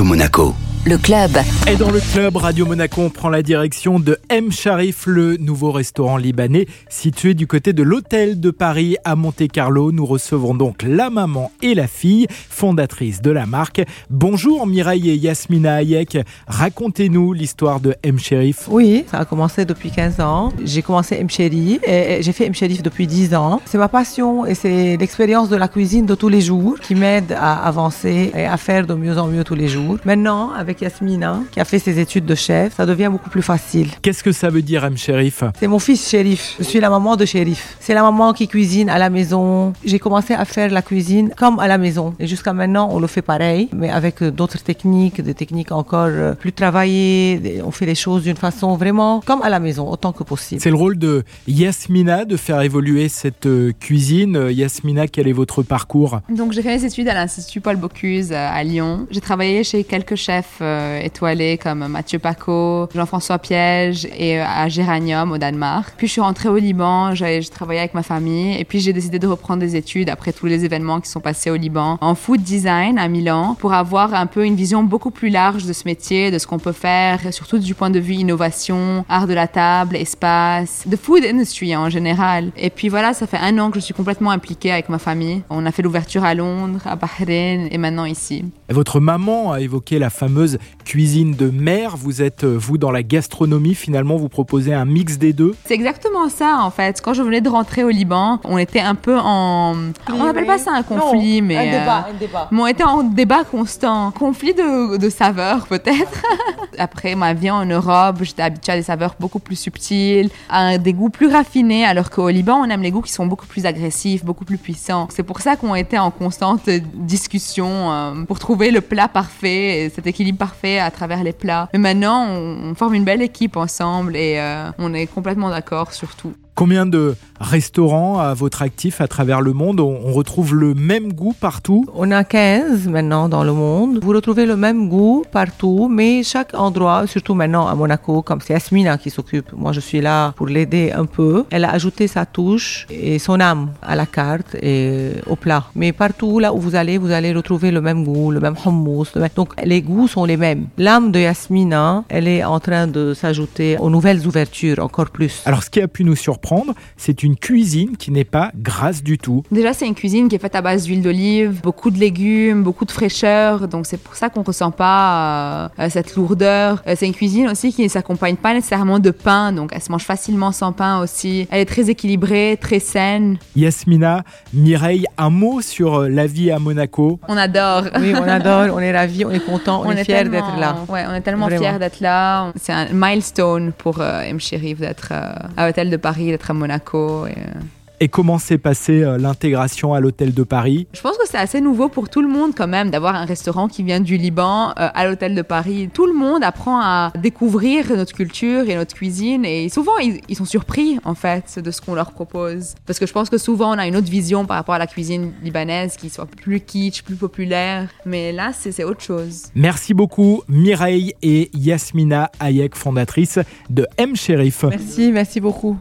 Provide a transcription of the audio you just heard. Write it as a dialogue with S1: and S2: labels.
S1: Monaco.
S2: Le club.
S3: Et dans le club, Radio Monaco, on prend la direction de M. Sharif, le nouveau restaurant libanais situé du côté de l'hôtel de Paris à Monte-Carlo. Nous recevons donc la maman et la fille, fondatrices de la marque. Bonjour Mireille et Yasmina Hayek. Racontez-nous l'histoire de M. Sharif.
S4: Oui, ça a commencé depuis 15 ans. J'ai commencé M. Sharif et j'ai fait M. Sharif depuis 10 ans. C'est ma passion et c'est l'expérience de la cuisine de tous les jours qui m'aide à avancer et à faire de mieux en mieux tous les jours. Maintenant, avec Yasmina, qui a fait ses études de chef, ça devient beaucoup plus facile.
S3: Qu'est-ce que ça veut dire M. Sharif
S4: C'est mon fils Shérif. Je suis la maman de Shérif. C'est la maman qui cuisine à la maison. J'ai commencé à faire la cuisine comme à la maison. Et jusqu'à maintenant, on le fait pareil, mais avec d'autres techniques, des techniques encore euh, plus travaillées. On fait les choses d'une façon vraiment comme à la maison, autant que possible.
S3: C'est le rôle de Yasmina de faire évoluer cette euh, cuisine. Euh, Yasmina, quel est votre parcours?
S5: Donc j'ai fait mes études à l'Institut Paul Bocuse à Lyon. J'ai travaillé chez quelques chefs euh, étoilés comme Mathieu Paco, Jean-François Piège et euh, à Géranium au Danemark. Puis je suis rentrée au Liban, j'ai travaillé avec ma famille et puis j'ai décidé de reprendre des études après tous les événements qui sont passés au Liban en food design à Milan pour avoir un peu une vision beaucoup plus large de ce métier, de ce qu'on peut faire, surtout du point de vue innovation, art de la table, espace, de food industry en général. Et puis voilà, ça fait un an que je suis complètement impliquée avec ma famille. On a fait l'ouverture à Londres, à Bahreïn et maintenant ici.
S3: Votre maman a évoqué la fameuse cuisine de mer. Vous êtes, euh, vous, dans la gastronomie. Finalement, vous proposez un mix des deux.
S5: C'est exactement ça, en fait. Quand je venais de rentrer au Liban, on était un peu en... On n'appelle pas ça un conflit,
S4: Non,
S5: mais...
S4: un débat,
S5: euh,
S4: un débat.
S5: mais on était en débat constant. Conflit de, de saveurs, peut-être. Après ma vie en Europe, j'étais habituée à des saveurs beaucoup plus subtiles, à des goûts plus raffinés, alors qu'au Liban, on aime les goûts qui sont beaucoup plus agressifs, beaucoup plus puissants. C'est pour ça qu'on était en constante discussion euh, pour trouver le plat parfait, et cet équilibre à travers les plats. Mais maintenant, on, on forme une belle équipe ensemble et euh, on est complètement d'accord sur tout.
S3: Combien de restaurants à votre actif à travers le monde on, retrouve le même goût partout
S4: On a 15 maintenant dans le monde. Vous retrouvez le même goût partout, mais chaque endroit, surtout maintenant à Monaco, comme c'est Yasmina qui s'occupe, moi je suis là pour l'aider un peu. Elle a ajouté sa touche et son âme à la carte et au plat. Mais partout là où vous allez, vous allez retrouver le même goût, le même hummus. le même- Donc les goûts sont les mêmes. L'âme de Yasmina, elle est en train de s'ajouter aux nouvelles ouvertures encore plus.
S3: Alors, ce qui a pu nous surprendre, c'est une cuisine qui n'est pas grasse du tout.
S5: Déjà, c'est une cuisine qui est faite à base d'huile d'olive, beaucoup de légumes, beaucoup de fraîcheur. Donc, c'est pour ça qu'on ressent pas euh, cette lourdeur. Euh, c'est une cuisine aussi qui ne s'accompagne pas nécessairement de pain. Donc, elle se mange facilement sans pain aussi. Elle est très équilibrée, très saine.
S3: Yasmina, Mireille, un mot sur euh, la vie à Monaco.
S5: On adore.
S4: Oui, on adore, on est ravis, on est content, on, est, fiers
S5: tellement-
S4: d'être là.
S5: Ouais, on est tellement
S4: Vraiment.
S5: fiers d'être là. C'est un milestone pour euh, M. Chérif d'être euh, à l'hôtel de Paris, d'être à Monaco. Et, euh,
S3: Et comment s'est passée euh, l'intégration à l'hôtel de Paris?
S5: Je pense que c'est assez nouveau pour tout le monde quand même d'avoir un restaurant qui vient du Liban euh, à l'hôtel de Paris. Tout le monde apprend à découvrir notre culture et notre cuisine et souvent ils, ils sont surpris en fait de ce qu'on leur propose. Parce que je pense que souvent on a une autre vision par rapport à la cuisine libanaise qui soit plus kitsch, plus populaire. Mais là c'est autre chose.
S3: Merci beaucoup Mireille et Yasmina Hayek, fondatrice de M. Shérif.
S4: Merci, merci beaucoup.